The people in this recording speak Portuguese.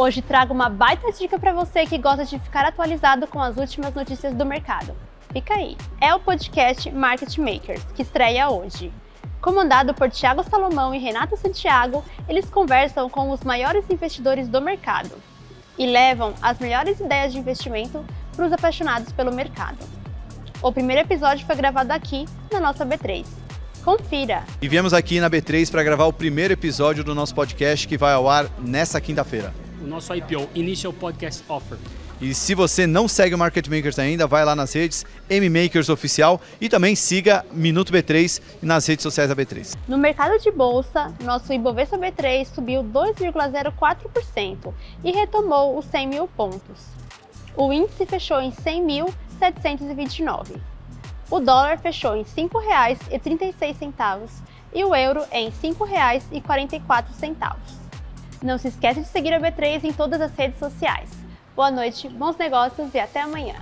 Hoje trago uma baita dica para você que gosta de ficar atualizado com as últimas notícias do mercado. Fica aí. É o podcast Market Makers, que estreia hoje. Comandado por Thiago Salomão e Renato Santiago, eles conversam com os maiores investidores do mercado e levam as melhores ideias de investimento para os apaixonados pelo mercado. O primeiro episódio foi gravado aqui na nossa B3. Confira! E viemos aqui na B3 para gravar o primeiro episódio do nosso podcast que vai ao ar nessa quinta-feira o nosso IPO, Initial Podcast Offer. E se você não segue o Market Makers ainda, vai lá nas redes MMakers Oficial e também siga Minuto B3 nas redes sociais da B3. No mercado de bolsa, nosso Ibovespa B3 subiu 2,04% e retomou os 100 mil pontos. O índice fechou em 100.729. O dólar fechou em R$ 5,36 e o euro em R$ 5,44. Não se esqueça de seguir a B3 em todas as redes sociais. Boa noite, bons negócios e até amanhã.